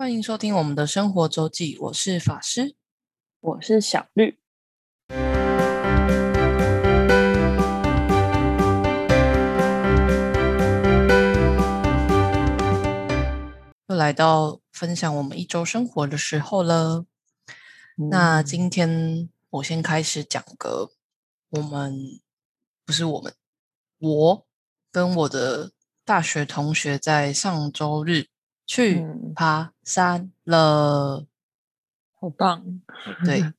欢迎收听我们的生活周记，我是法师。我是小绿。又来到分享我们一周生活的时候了。那嗯今天我先开始讲个我们不是我们，我跟我的大学同学在上周日去嗯。爬山了。好棒，对，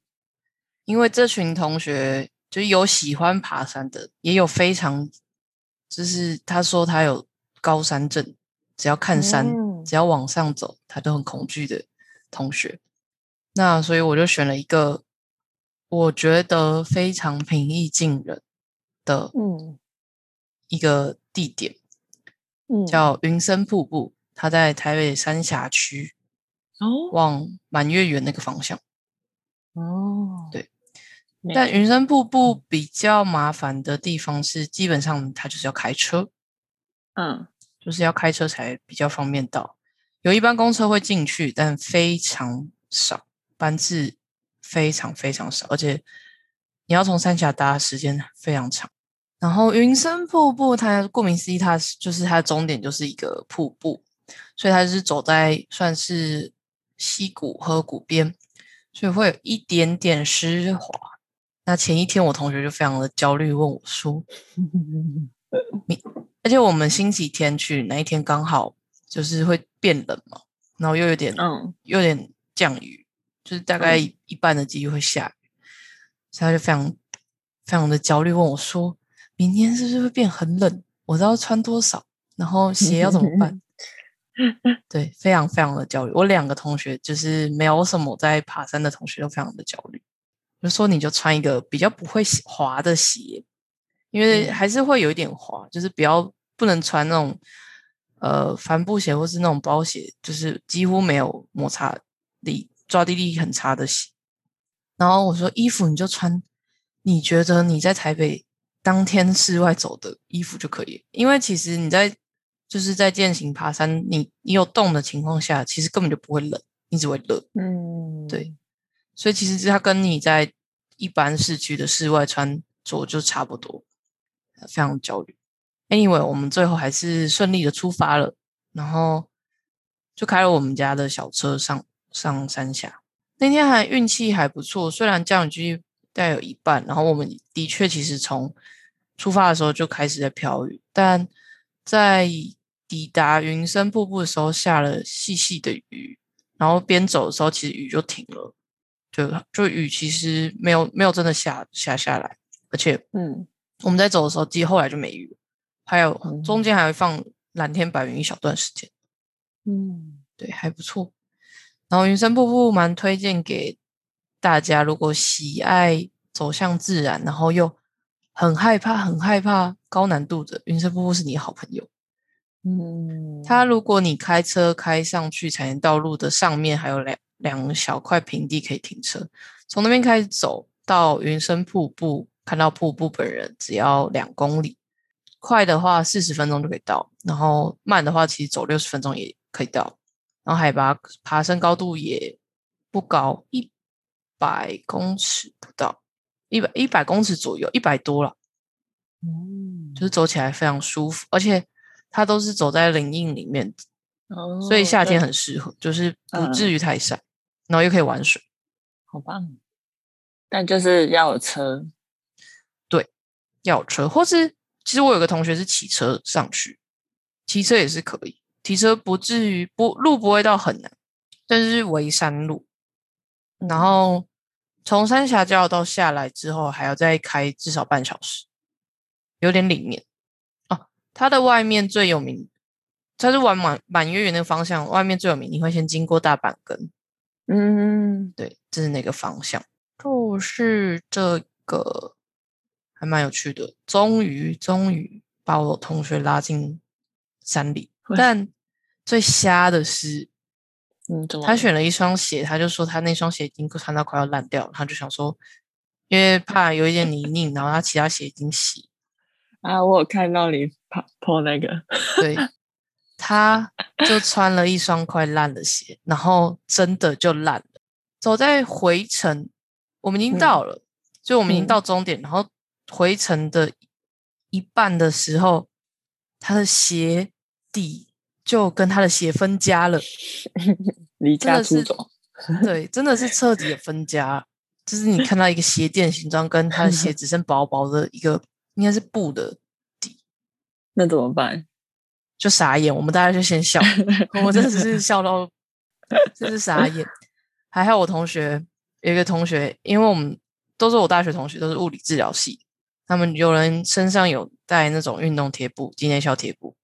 因为这群同学就有喜欢爬山的，也有非常，就是他说他有高山症，只要看山，嗯。只要往上走，他都很恐惧的同学。那所以我就选了一个我觉得非常平易近人的嗯。一个地点，嗯，叫云深瀑布，它在台北三峡区哦往满月园那个方向。哦，对，但云深瀑布比较麻烦的地方是，基本上它就是要开车，嗯就是要开车才比较方便到。有一班公车会进去，但非常少，班次非常非常少，而且你要从三峡搭时间非常长。然后云深瀑布，它顾名思义，它是就是它的终点就是一个瀑布，所以它是走在算是溪谷河谷边，所以会有一点点湿滑。那前一天我同学就非常的焦虑，问我说，你而且我们星期天去那一天刚好就是会变冷嘛，然后又有点嗯有点降雨，就是大概一一半的几率会下雨，所以他就非常非常的焦虑，问我说：“明天是不是会变很冷？我知道穿多少，然后鞋要怎么办？” 对，非常非常的焦虑。我两个同学就是没有什么在爬山的同学都非常的焦虑，就说你就穿一个比较不会滑的鞋，因为嗯还是会有一点滑，就是不要不能穿那种呃帆布鞋或是那种包鞋，就是几乎没有摩擦力、抓地力很差的鞋。然后我说衣服你就穿你觉得你在台北当天室外走的衣服就可以，因为其实你在就是在践行爬山，你你有动的情况下，其实根本就不会冷，你只会热。嗯，对所以其实它跟你在一般市区的室外穿着就差不多，非常焦虑。Anyway，我们最后还是顺利的出发了，然后就开了我们家的小车上上山下。那天还运气还不错，虽然降雨几率大概有一半，然后我们的确其实从出发的时候就开始在飘雨，但在抵达云深瀑布的时候下了细细的雨，然后边走的时候其实雨就停了，就就雨其实没有没有真的下下下来，而且嗯我们在走的时候，其实后来就没雨了，还有嗯中间还会放蓝天白云一小段时间，嗯对，还不错。然后云深瀑布蛮推荐给大家，如果喜爱走向自然，然后又很害怕很害怕高难度的，云深瀑布是你好朋友。嗯，它如果你开车开上去产业道路的上面，还有两两小块平地可以停车，从那边开始走到云深瀑布，看到瀑布本人只要两公里，快的话四十分钟就可以到，然后慢的话其实走六十分钟也可以到，然后海拔爬升高度也不高，一百公尺不到，一百一百公尺左右，一百多了。嗯就是走起来非常舒服，而且它都是走在林荫里面，哦，所以夏天很适合，就是不嗯至于太晒，然后又可以玩水。好棒，但就是要有车，对要有车，或是其实我有个同学是骑车上去，骑车也是可以，骑车不至于不路不会到很难，但是围山路，然嗯后从三峡交流道下来之后，还要再开至少半小时，有点里面哦。它的外面最有名，它是往满满月圆那个方向，外面最有名，你会先经过大阪根，嗯。对，这是那个方向，就是这个还蛮有趣的。终于，终于把我同学拉进山里，但最瞎的是，嗯，他选了一双鞋，他就说他那双鞋已经穿到快要烂掉了，他就想说，因为怕有一点泥泞，然后他其他鞋已经洗，啊，我有看到你跑破那个，对，他就穿了一双快烂的鞋，然后真的就烂了。走在回程，我们已经到了，就我们已经到终点，然后回程的一半的时候，他的鞋底就跟他的鞋分家了，离家出走，对，真的是彻底的分家。就是你看到一个鞋垫形状，跟他的鞋 只剩薄薄的一个，应该是布的底那怎么办？就傻眼，我们大家就先笑，我真的是笑到，真是傻眼。还好我同学有一个同学，因为我们都是我大学同学，都是物理治疗系，他们有人身上有带那种运动贴布、纪念校贴布，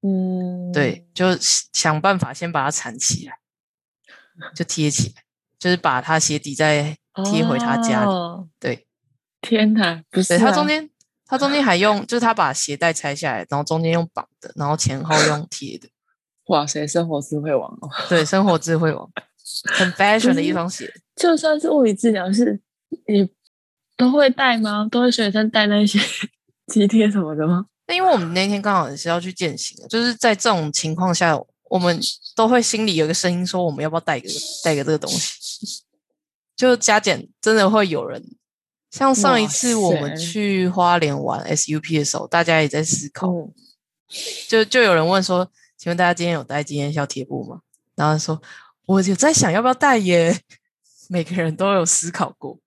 嗯，对，就想办法先把它缠起来，就贴起来，就是把他鞋底再贴回他家里。哦对，天哪，不是、啊，他中间，他中间还用，就是他把鞋带拆下来，然后中间用绑的，然后前后用贴的。哇塞，生活智慧王哦！对，生活智慧王，很 fashion 的一双鞋。就算是物理治疗师，你都会带吗？都会学生带那些 肌贴什么的吗？那因为我们那天刚好也是要去践行的，就是在这种情况下，我们都会心里有一个声音说，我们要不要带一个带个这个东西？就加减真的会有人，像上一次我们去花莲玩 SUP 的时候，大家也在思考，嗯，就就有人问说，请问大家今天有带纪念校贴布吗？然后说，我有在想要不要带耶。每个人都有思考过。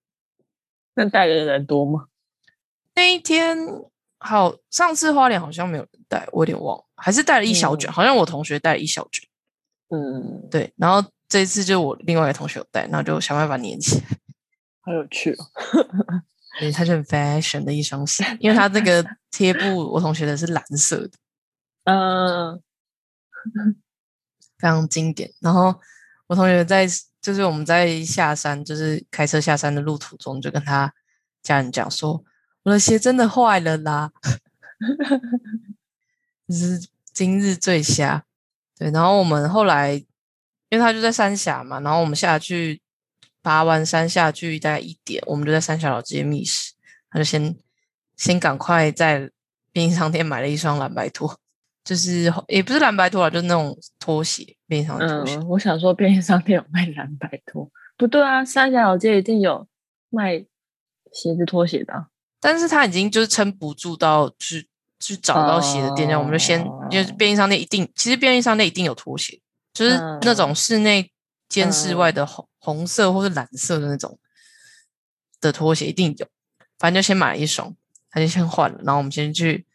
那带的人多吗？那一天好，上次花莲好像没有人带，我有点忘了，还是带了一小卷，嗯好像我同学带了一小卷。嗯，对，然后这一次就我另外一个同学有带，然后就想办法粘起来。好有趣哦。对，它就很 fashion 的一双鞋，因为它这个贴布，我同学的是蓝色的，嗯，非常经典。然后我同学在，就是我们在下山，就是开车下山的路途中，就跟他家人讲说，我的鞋真的坏了啦，这是今日最瞎。对，然后我们后来，因为他就在三峡嘛，然后我们下去爬完山下去大概一点，我们就在三峡老街觅食，他就先先赶快在便利商店买了一双蓝白拖，就是也不是蓝白拖啊，就是那种拖鞋，便利商店拖鞋。嗯，我想说便利商店有卖蓝白拖，不对啊，三峡老街一定有卖鞋子拖鞋的啊、但是他已经就是撑不住到去去找到鞋的店家，我们就先就是哦便利商店一定，其实便利商店一定有拖鞋，就是那种室内兼室外的红、红色或是蓝色的那种的拖鞋一定有，反正就先买了一双，他就先换了，然后我们先去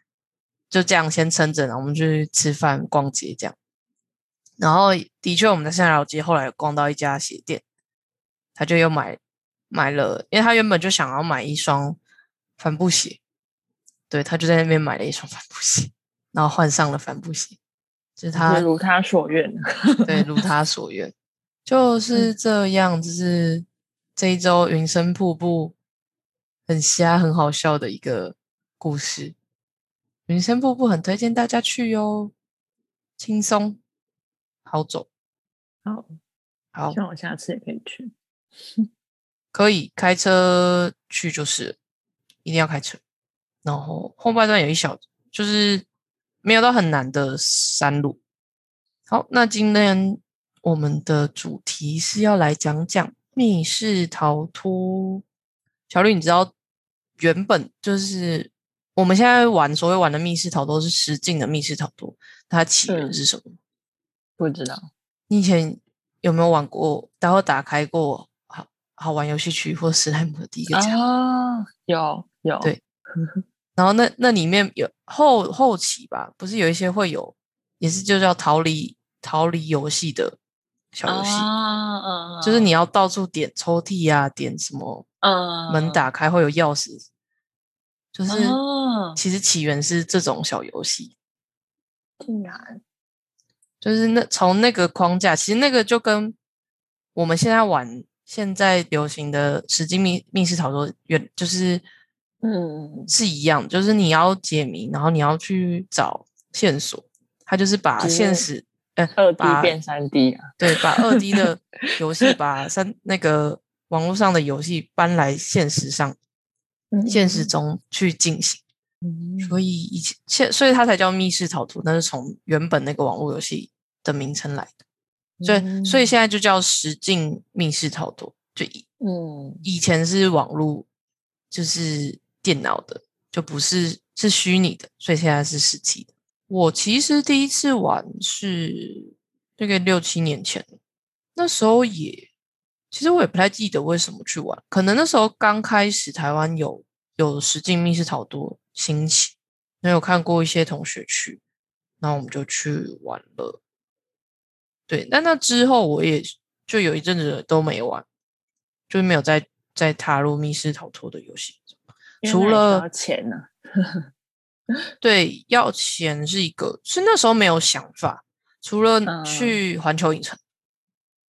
就这样先撑着，然后我们去吃饭逛街这样。然后的确，我们在三条街后来有逛到一家鞋店，他就又买买了，因为他原本就想要买一双帆布鞋，对他就在那边买了一双帆布鞋，然后换上了帆布鞋，就是他如他所愿。对如他所愿，就是这样，就是这一周云深瀑布很瞎很好笑的一个故事。云深瀑布很推荐大家去哟，轻松好走，好，好希望我下次也可以去。可以开车去就是，一定要开车。然后后半段有一小，就是没有到很难的山路。好，那今天我们的主题是要来讲讲密室逃脱。小绿，你知道原本就是我们现在玩所谓玩的密室逃脱是实境的密室逃脱，它起源嗯是什么？不知道，你以前有没有玩过？然后打开过好好玩游戏区或史莱姆的第一个家？啊，有有，对 然后那那里面有后后期吧，不是有一些会有，也是就叫逃离逃离游戏的小游戏，就是你要到处点抽屉啊，点什么嗯门打开会有钥匙，就是哦。其实起源是这种小游戏，竟然。就是那从那个框架，其实那个就跟我们现在玩现在流行的实际密密室逃脱原就是嗯是一样，就是你要解谜，然后你要去找线索，他就是把现实呃二 D 变三 D 啊，对把二 D 的游戏把三那个网络上的游戏搬来现实上，嗯现实中去进行。嗯所以以前现所以它才叫密室逃脱，那是从原本那个网络游戏的名称来的。所以所以现在就叫实境密室逃脱，就以嗯以前是网络，就是电脑的，就不是是虚拟的，所以现在是实体的。我其实第一次玩是大概六七年前，那时候也其实我也不太记得为什么去玩，可能那时候刚开始台湾有有实境密室逃脱兴起，那有看过一些同学去，然后我们就去玩了。对，但那之后我也就有一阵子都没玩，就是没有再再踏入密室逃脱的游戏。除了钱呢、对要钱是一个，是那时候没有想法。除了嗯去环球影城，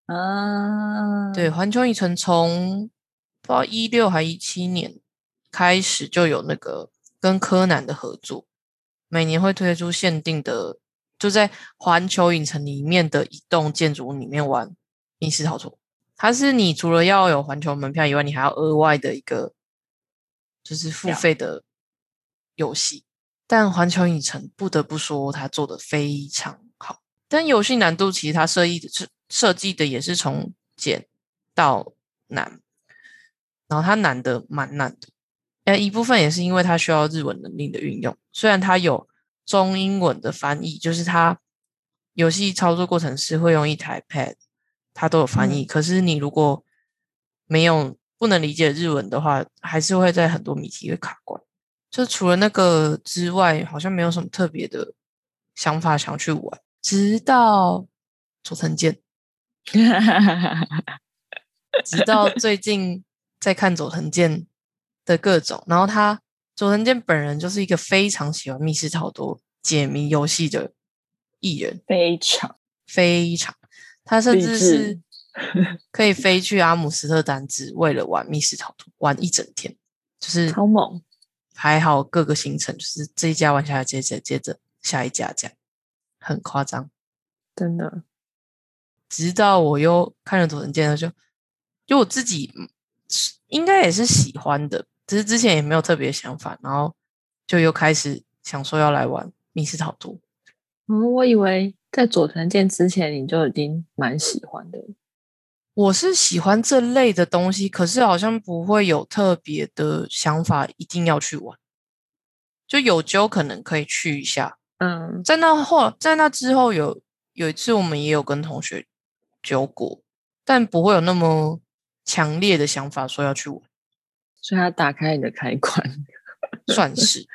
啊，对，环球影城从不知道一六还一七年开始就有那个跟柯南的合作，每年会推出限定的，就在环球影城里面的一栋建筑物里面玩密室逃脱。它是你除了要有环球门票以外，你还要额外的一个就是付费的游戏。但环球影城不得不说，它做的非常好。但游戏难度其实它设计的设设计的也是从简到难，然后它难的蛮难的。呃，一部分也是因为它需要日文能力的运用，虽然它有中英文的翻译，就是它游戏操作过程是会用一台 Pad，它都有翻译。可是你如果没有不能理解日文的话，还是会在很多谜题会卡关。就除了那个之外，好像没有什么特别的想法想去玩。直到佐藤健，直到最近在看佐藤健的各种，然后他佐藤健本人就是一个非常喜欢密室逃脱解谜游戏的艺人，非常。非常，他甚至是。可以飞去阿姆斯特丹，只为了玩密室逃脱，玩一整天，就是超猛，排好各个行程，就是这一家玩下来，接着接着下一家这样，很夸张。真的。直到我又看了佐藤健的，就就我自己应该也是喜欢的，只是之前也没有特别想法，然后就又开始想说要来玩密室逃脱。嗯，我以为在佐藤健之前你就已经蛮喜欢的。我是喜欢这类的东西，可是好像不会有特别的想法，一定要去玩。就有揪可能可以去一下，嗯，在那后，在那之后有有一次我们也有跟同学揪过，但不会有那么强烈的想法说要去玩，所以他打开你的开关。算是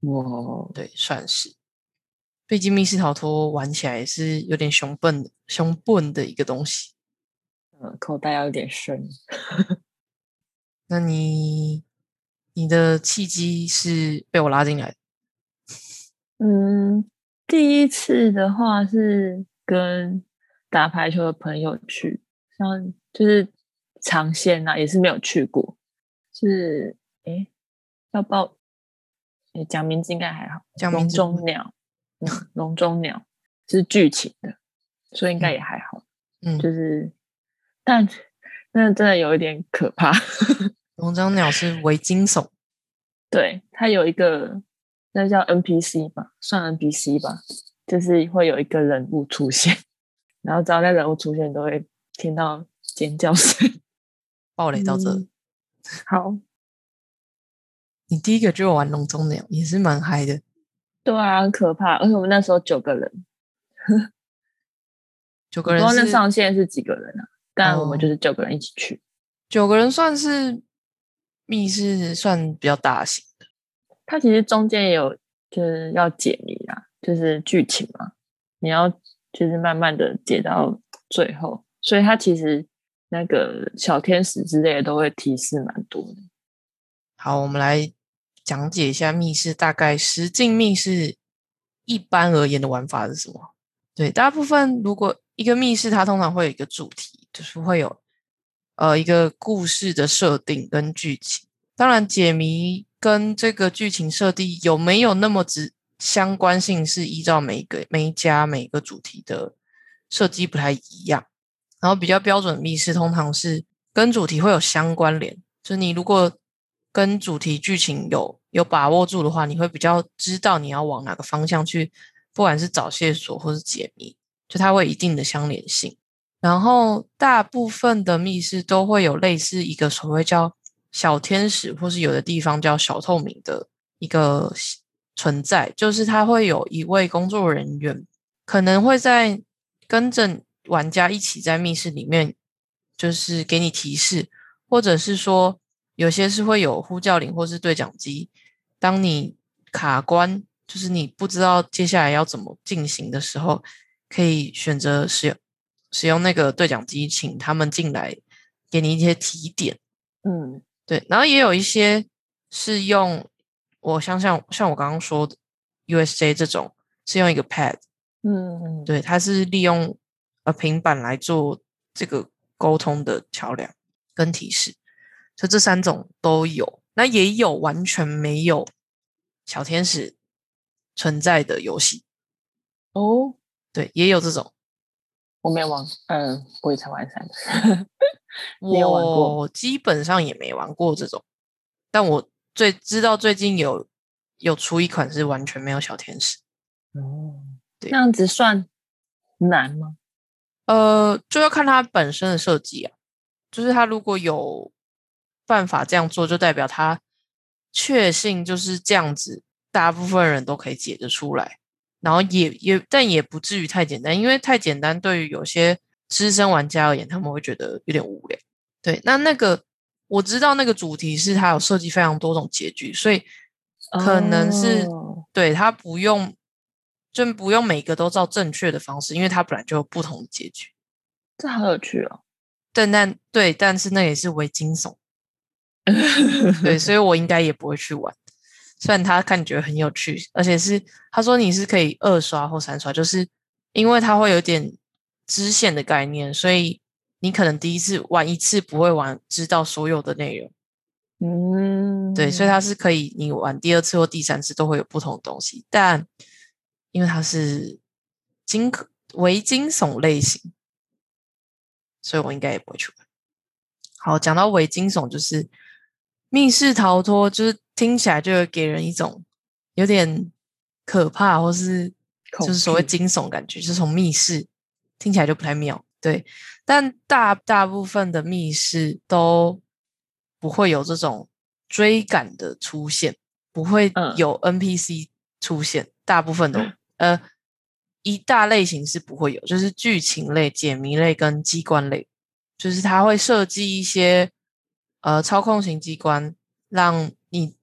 哇，对，算是。毕竟密室逃脱玩起来也是有点熊笨的、熊笨的一个东西。嗯，口袋要有点深。那你你的契机是被我拉进来的，嗯，第一次的话是跟打排球的朋友去，像就是长线啊，也是没有去过。是诶，要报诶，讲名字应该还好。笼讲名 中鸟，嗯，笼中鸟是剧情的，所以应该也还好。嗯，就是，但那真的有一点可怕。龙章鸟是为惊悚，对，它有一个那叫 NPC 吧，算 NPC 吧，就是会有一个人物出现，然后只要那人物出现，都会听到尖叫声。暴雷到这。嗯好，你第一个就玩龙中鸟，也是蛮嗨的。对啊，很可怕，而且我们那时候九个人，九个人是上限是几个人啊？但我们哦就是九个人一起去。九个人算是密室算比较大型的，它其实中间也有就是要解谜啦，就是剧情嘛，你要就是慢慢的解到最后，所以它其实那个小天使之类的都会提示蛮多的。好，我们来讲解一下密室，大概实境密室一般而言的玩法是什么？对，大部分如果一个密室，它通常会有一个主题，就是会有呃一个故事的设定跟剧情。当然，解谜跟这个剧情设定有没有那么直相关性，是依照每个每一家每个主题的设计不太一样。然后比较标准的密室通常是跟主题会有相关联，就你如果跟主题剧情有有把握住的话，你会比较知道你要往哪个方向去，不管是找线索或是解谜，就它会一定的相连性。然后大部分的密室都会有类似一个所谓叫小天使，或是有的地方叫小透明的一个存在，就是它会有一位工作人员，可能会在跟着玩家一起在密室里面，就是给你提示，或者是说有些是会有呼叫铃或是对讲机，当你卡关，就是你不知道接下来要怎么进行的时候，可以选择使用。使用那个对讲机，请他们进来给你一些提点。嗯，对。然后也有一些是用，我想想，像我刚刚说的 USJ 这种，是用一个 Pad。嗯，对，它是利用呃平板来做这个沟通的桥梁跟提示。就这三种都有，那也有完全没有小天使存在的游戏。哦，对，也有这种。我没有玩，嗯，鬼才玩三，没有玩过。我基本上也没玩过这种，但我最知道最近有有出一款是完全没有小天使。哦，对，那样子算难吗？呃，就要看它本身的设计啊。就是它如果有办法这样做，就代表它确信就是这样子，大部分人都可以解得出来。然后也也，但也不至于太简单，因为太简单对于有些资深玩家而言，他们会觉得有点无聊。对，那那个我知道那个主题是它有设计非常多种结局，所以可能是对它不用就不用每个都照正确的方式，因为它本来就有不同的结局。这好有趣哦！但但对，但是那也是为惊悚，对，所以我应该也不会去玩。虽然他看觉得很有趣，而且是他说你是可以二刷或三刷，就是因为它会有点支线的概念，所以你可能第一次玩一次不会玩知道所有的内容。嗯，对，所以它是可以你玩第二次或第三次都会有不同的东西，但因为它是惊为惊悚类型，所以我应该也不会去玩。好，讲到伪惊悚，就是密室逃脱，就是。听起来就会给人一种有点可怕，或是就是所谓惊悚感觉，就是从密室听起来就不太妙。对，但大大部分的密室都不会有这种追赶的出现，不会有 NPC 出现。大部分都呃一大类型是不会有，就是剧情类、解谜类跟机关类，就是它会设计一些呃操控型机关，让你。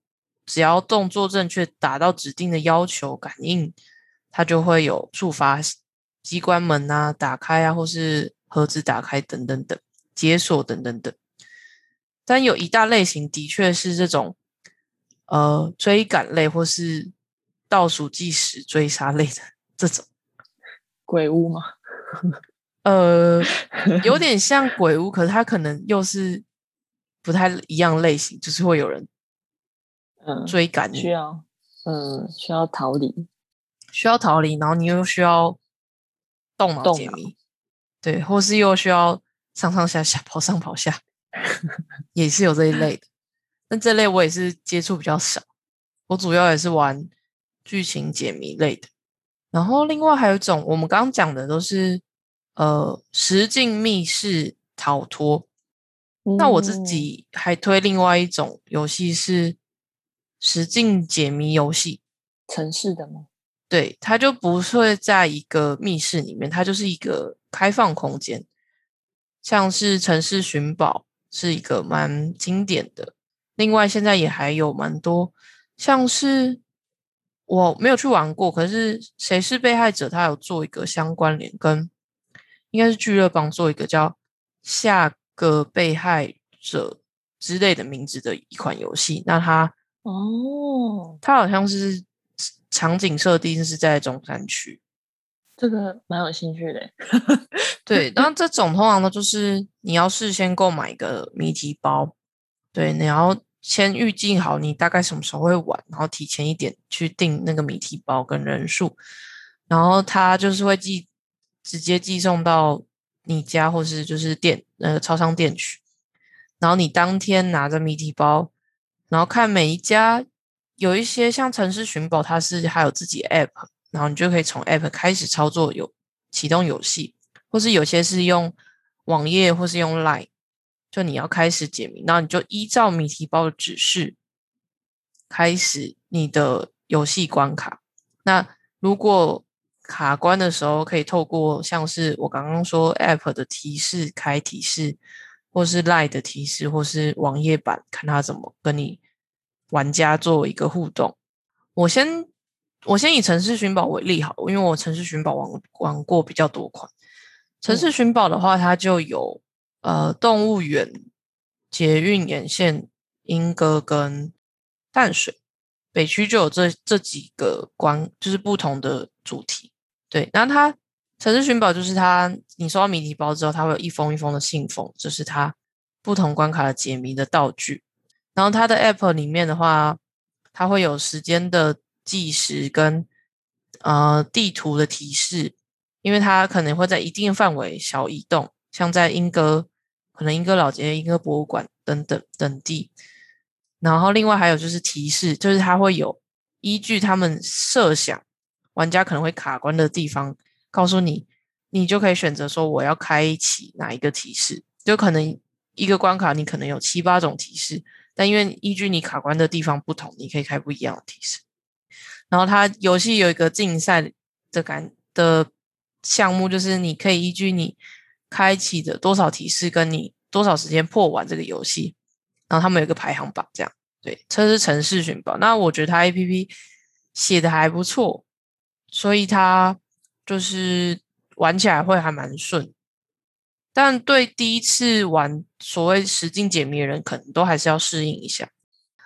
只要动作正确，达到指定的要求，感应它就会有触发机关门啊、打开啊，或是盒子打开等等等，解锁等等等。但有一大类型的确是这种呃追赶类或是倒数计时追杀类的这种鬼屋吗？呃，有点 像鬼屋，可是它可能又是不太一样类型，就是会有人嗯。追赶需要，嗯，需要逃离，需要逃离，然后你又需要动脑解谜，对，或是又需要上上下下跑上跑下，也是有这一类的。但这类我也是接触比较少，我主要也是玩剧情解谜类的。然后另外还有一种，我们刚刚讲的都是呃实境密室逃脱。那我自己还推另外一种游戏是。实境解谜游戏，城市的吗？对，它就不会在一个密室里面，它就是一个开放空间，像是城市寻宝是一个蛮经典的。另外，现在也还有蛮多，像是我没有去玩过，可是谁是被害者？他有做一个相关联，跟应该是聚乐帮做一个叫下个被害者之类的名字的一款游戏。那它。哦，它好像是场景设定是在中山区，这个蛮有兴趣的。对，那这种通常呢，就是你要事先购买一个谜题包，对，你要先预计好你大概什么时候会玩，然后提前一点去订那个谜题包跟人数，然后它就是会寄直接寄送到你家或是就是店呃超商店去，然后你当天拿着谜题包。然后看每一家有一些像城市寻宝，它是还有自己 app，然后你就可以从 app 开始操作有启动游戏，或是有些是用网页或是用 line，就你要开始解谜，然后你就依照谜题包的指示开始你的游戏关卡。那如果卡关的时候，可以透过像是我刚刚说 App 的提示开提示，或是 Line 的提示，或是网页版，看它怎么跟你玩家做一个互动。我先我先以城市寻宝为例好，因为我城市寻宝玩玩过比较多款。城市寻宝的话，它就有呃动物园、捷运沿线、莺歌跟淡水。北区就有这这几个关，就是不同的主题。对，然后它城市寻宝就是它，你收到谜题包之后，它会有一封一封的信封，这是它不同关卡的解谜的道具。然后它的 App 里面的话，它会有时间的计时跟呃地图的提示，因为它可能会在一定范围小移动，像在莺歌，可能莺歌老街、莺歌博物馆等等等地。然后另外还有就是提示，就是它会有依据他们设想玩家可能会卡关的地方，告诉你，你就可以选择说我要开启哪一个提示，就可能一个关卡你可能有七八种提示，但因为依据你卡关的地方不同，你可以开不一样的提示。然后它游戏有一个竞赛的感的项目，就是你可以依据你开启的多少提示，跟你多少时间破完这个游戏。然后他们有个排行榜，这样对，这是城市寻宝。那我觉得它 A P P 写的还不错，所以它就是玩起来会还蛮顺。但对第一次玩所谓实境解谜的人，可能都还是要适应一下。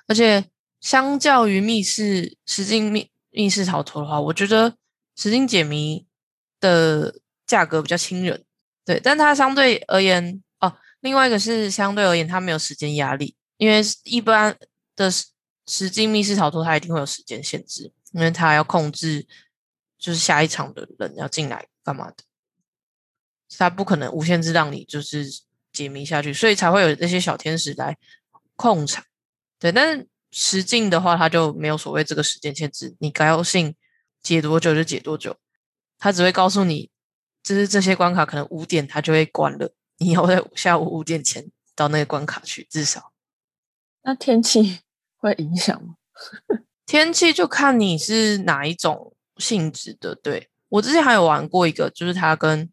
而且相较于密室实境密密室逃脱的话，我觉得实境解谜的价格比较亲人，对，但它相对而言。哦另外一个是相对而言，它没有时间压力，因为一般的实境密室逃脱，它一定会有时间限制，因为它要控制就是下一场的人要进来干嘛的，他不可能无限制让你就是解谜下去，所以才会有那些小天使来控场。对，但是实境的话，他就没有所谓这个时间限制，你高兴解多久就解多久，他只会告诉你，就是这些关卡可能五点他就会关了。你要在下午五点前到那个关卡去，至少。那天气会影响吗？天气就看你是哪一种性质的。对我之前还有玩过一个，就是它跟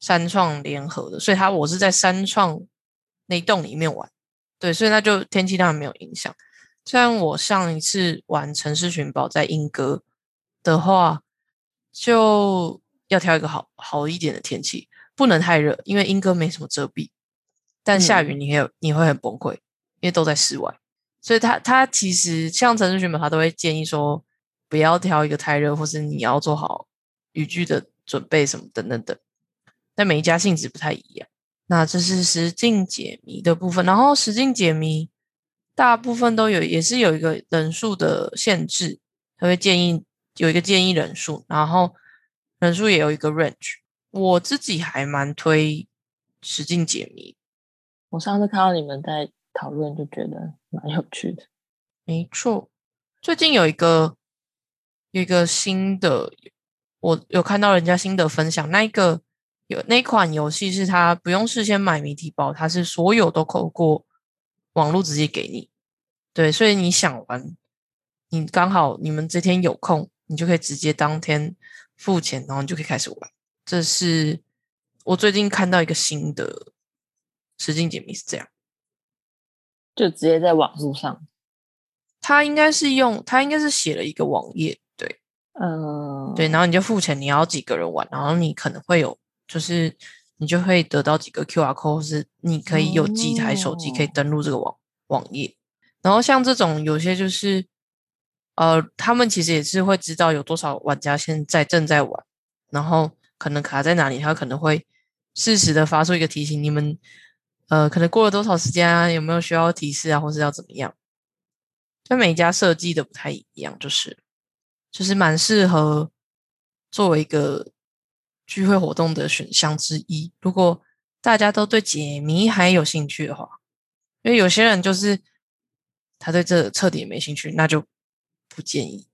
三创联合的，所以它我是在三创那栋里面玩。对，所以那就天气当然没有影响。虽然我上一次玩城市寻宝在英歌的话，就要挑一个好好一点的天气。不能太热，因为英歌没什么遮蔽。但下雨你会你会很崩溃，因为都在室外。所以他他其实像城市寻宝，他都会建议说不要挑一个太热，或是你要做好雨具的准备什么等等等。但每一家性质不太一样。那这是实境解谜的部分，然后实境解谜大部分都有，也是有一个人数的限制，他会建议有一个建议人数，然后人数也有一个 range。我自己还蛮推实境解谜。我上次看到你们在讨论，就觉得蛮有趣的。没错，最近有一个有一个新的，我有看到人家新的分享。那一个有那款游戏是它不用事先买谜题包，它是所有都扣过网络直接给你。对，所以你想玩，你刚好你们这天有空，你就可以直接当天付钱，然后你就可以开始玩。这是我最近看到一个新的实境解谜是这样，就直接在网络上，他应该是用他应该是写了一个网页，对，嗯，对，然后你就付钱，你要几个人玩，然后你可能会有，就是你就会得到几个 Q R code，是你可以有几台手机可以登录这个网网页，然后像这种有些就是，呃，他们其实也是会知道有多少玩家现在正在玩，然后。可能卡在哪里，他可能会适时的发出一个提醒，你们呃，可能过了多少时间啊？有没有需要提示啊，或是要怎么样？就每家设计的不太一样，就是就是蛮适合作为一个聚会活动的选项之一。如果大家都对解谜还有兴趣的话，因为有些人就是他对这彻底没兴趣，那就不建议。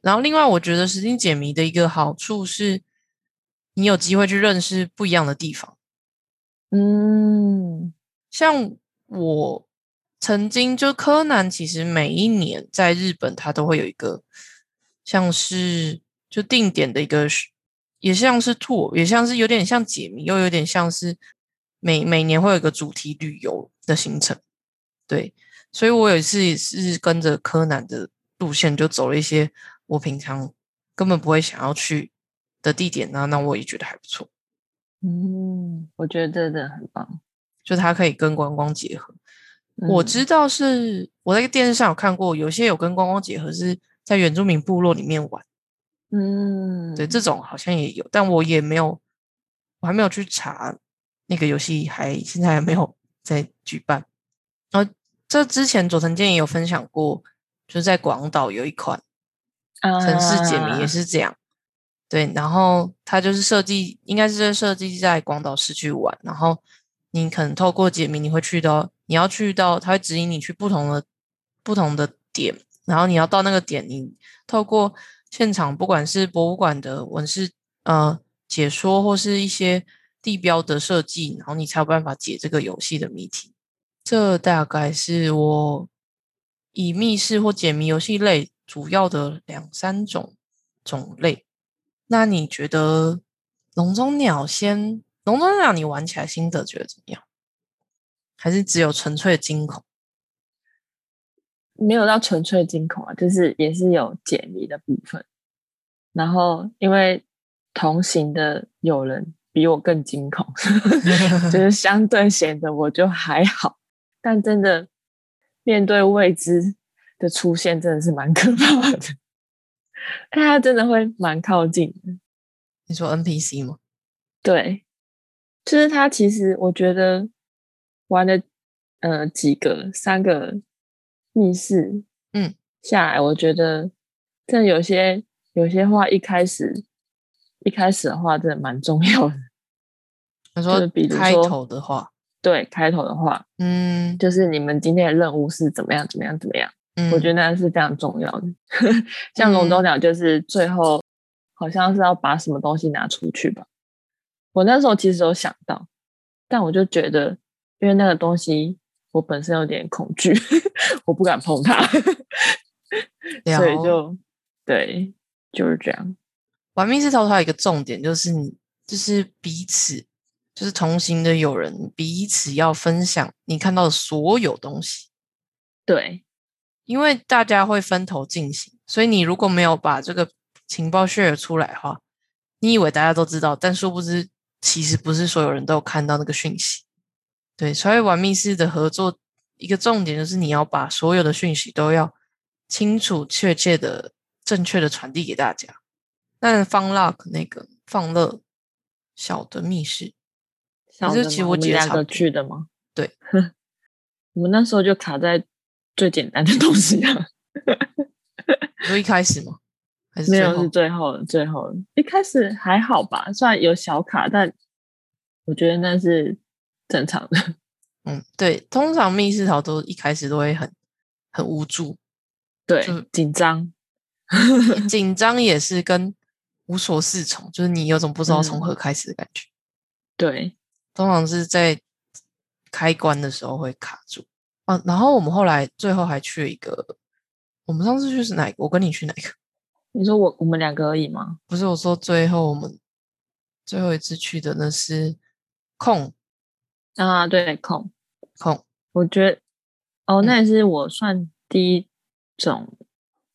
然后另外，我觉得实境解谜的一个好处是，你有机会去认识不一样的地方。嗯，像我曾经就柯南，其实每一年在日本，它都会有一个像是就定点的一个，也像是 tour，也像是有点像解谜，又有点像是每每年会有一个主题旅游的行程。对，所以我有一次是跟着柯南的路线，就走了一些我平常根本不会想要去的地点呢，那我也觉得还不错。嗯，我觉得真的很棒，就它可以跟观光结合。我知道是我在电视上有看过，有些有跟观光结合，是在原住民部落里面玩。嗯，对，这种好像也有，但我也没有，我还没有去查那个游戏，还现在还没有在举办。然后这之前佐藤健也有分享过，就是在广岛有一款城市解谜也是这样。对，然后它就是设计，应该是在设计在广岛市区玩。然后你可能透过解谜，你会去到，你要去到，它会指引你去不同的不同的点。然后你要到那个点，你透过现场，不管是博物馆的文字呃解说，或是一些地标的设计，然后你才有办法解这个游戏的谜题。这大概是我以密室或解谜游戏类主要的两三种种类。那你觉得笼中鸟先笼中鸟你玩起来心得觉得怎么样？还是只有纯粹的惊恐？没有到纯粹惊恐啊，就是也是有解谜的部分。然后因为同行的有人比我更惊恐，就是相对显得我就还好。但真的面对未知的出现，真的是蛮可怕的。他真的会蛮靠近的。你说 NPC 吗？对，就是他。其实我觉得玩了呃几个三个密室，嗯，下来，我觉得这有些有些话一开始一开始的话，真的蛮重要的。他说，比如开头的话，对，开头的话，嗯，就是你们今天的任务是怎么样怎么样怎么样。我觉得那是非常重要的，像笼中鸟就是最后好像是要把什么东西拿出去吧。我那时候其实有想到，但我就觉得，因为那个东西我本身有点恐惧，我不敢碰它，所以就对，就是这样。玩密室逃脱有一个重点就是你就是彼此就是同行的友人彼此要分享你看到的所有东西，对。因为大家会分头进行，所以你如果没有把这个情报 share 出来的话，你以为大家都知道，但殊不知，其实不是所有人都有看到那个讯息。对，所以玩密室的合作一个重点就是你要把所有的讯息都要清楚、确切的、正确的传递给大家。那方 luck 那个放乐小的密室，小的其实我们两个去的吗？对，我们那时候就卡在。最简单的东西啊，就一开始吗？还是 没有是最后？最后一开始还好吧，虽然有小卡，但我觉得那是正常的。嗯，对，通常密室逃脱一开始都会很很无助，对，紧张，紧张也是跟无所适从，就是你有种不知道从何开始的感觉。对，通常是在开关的时候会卡住。啊，然后我们后来最后还去了一个，我们上次去是哪个？我跟你去哪个？你说我我们两个而已吗？不是，我说最后我们最后一次去的那是空啊，对，空空。我觉得哦，那也是我算第一种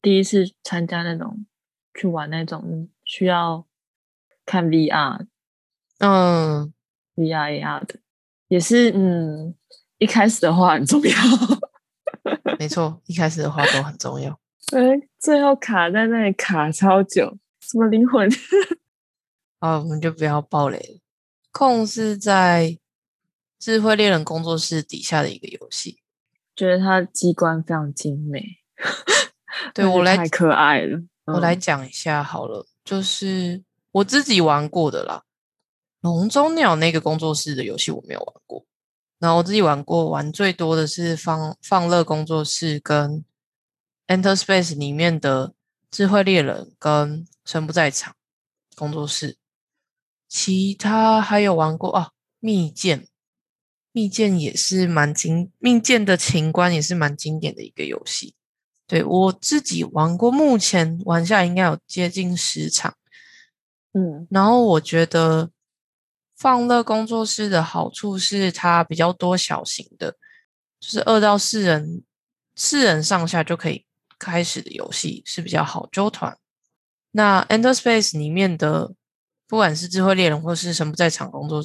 第一次参加那种去玩那种需要看 VR，嗯，VR AR 的，也是嗯。一开始的话很重要，没错，一开始的话都很重要。哎，最后卡在那里卡超久，什么灵魂？啊，我们就不要暴雷了。控是在智慧猎人工作室底下的一个游戏，觉得它机关非常精美。对 我来太可爱了，我来讲一下好了，就是我自己玩过的啦。笼中鸟那个工作室的游戏我没有玩过。然后我自己玩过，玩最多的是放放乐工作室跟 Enter Space 里面的智慧猎人跟神不在场工作室。其他还有玩过哦，密剑，密剑也是蛮经，密剑的情关也是蛮经典的一个游戏。对我自己玩过，目前玩下应该有接近十场。嗯，然后我觉得放乐工作室的好处是它比较多小型的，就是二到四人，四人上下就可以开始的游戏是比较好揪团。那 Enter Space 里面的。不管是智慧猎人或是神不在场工作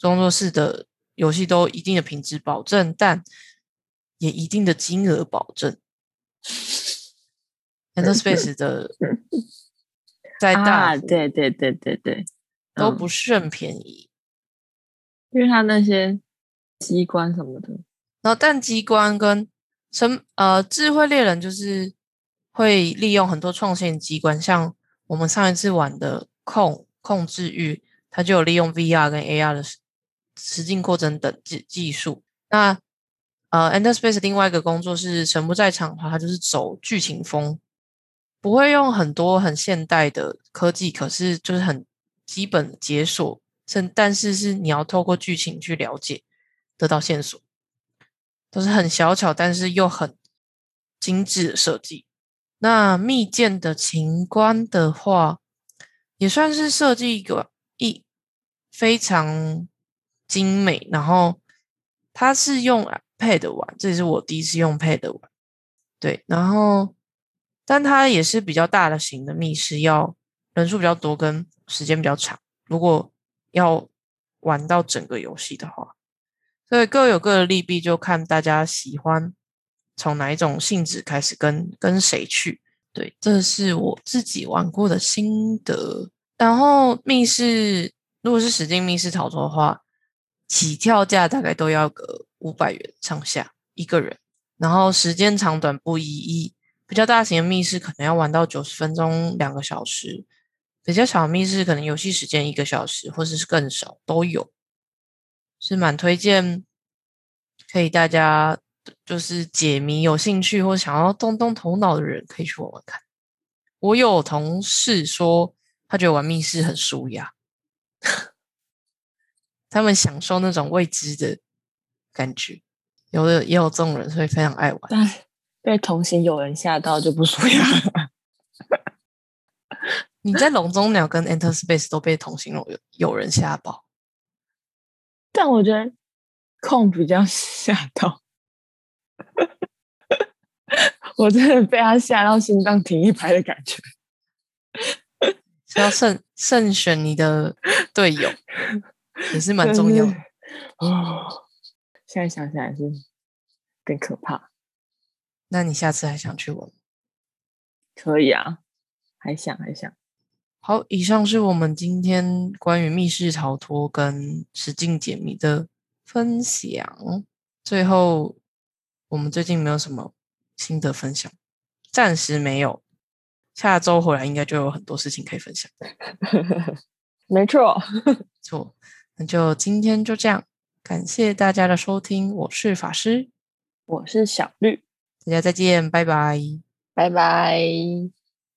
工作室的游戏，都一定的品质保证，但也一定的金额保证。Enter Space 的 在大对对对对对，都不是很便宜，因为它那些机关什么的，然后但机关跟什呃智慧猎人就是会利用很多创新机关，像我们上一次玩的控。控制域，它就有利用 VR 跟 AR 的实境扩增等技技术。那呃，Ender Space 另外一个工作是神不在场的话，它就是走剧情风，不会用很多很现代的科技，可是就是很基本的解锁，甚但是是你要透过剧情去了解，得到线索，都是很小巧，但是又很精致的设计。那密件的情关的话。也算是设计一个一非常精美，然后它是用 Pad 玩，这也是我第一次用 Pad 玩。对，然后但它也是比较大的型的密室，要人数比较多，跟时间比较长。如果要玩到整个游戏的话，所以各有各的利弊，就看大家喜欢从哪一种性质开始，跟跟谁去。对，这是我自己玩过的心得。然后密室，如果是实境密室逃脱的话，起跳价大概都要个五百元上下一个人。然后时间长短不一，一比较大型的密室可能要玩到九十分钟、两个小时；比较小的密室可能游戏时间一个小时，或者是更少都有。是蛮推荐，可以大家。就是解谜有兴趣或想要动动头脑的人，可以去玩玩看。我有同事说，他觉得玩密室很舒压，他们享受那种未知的感觉。有的也有这种人，所以非常爱玩。但被同行有人吓到就不舒压了。你在笼中鸟跟 Enter Space 都被同行有有人吓爆，但我觉得空比较吓到。我真的被他吓到心脏停一拍的感觉，要慎慎选你的队友也是蛮重要的哦。现在想起来是更可怕。那你下次还想去玩？可以啊，还想还想。好，以上是我们今天关于密室逃脱跟实境解谜的分享。最后。我们最近没有什么心得分享，暂时没有。下周回来应该就有很多事情可以分享。没错，错。那就今天就这样，感谢大家的收听。我是法师，我是小绿，大家再见，拜拜，拜拜。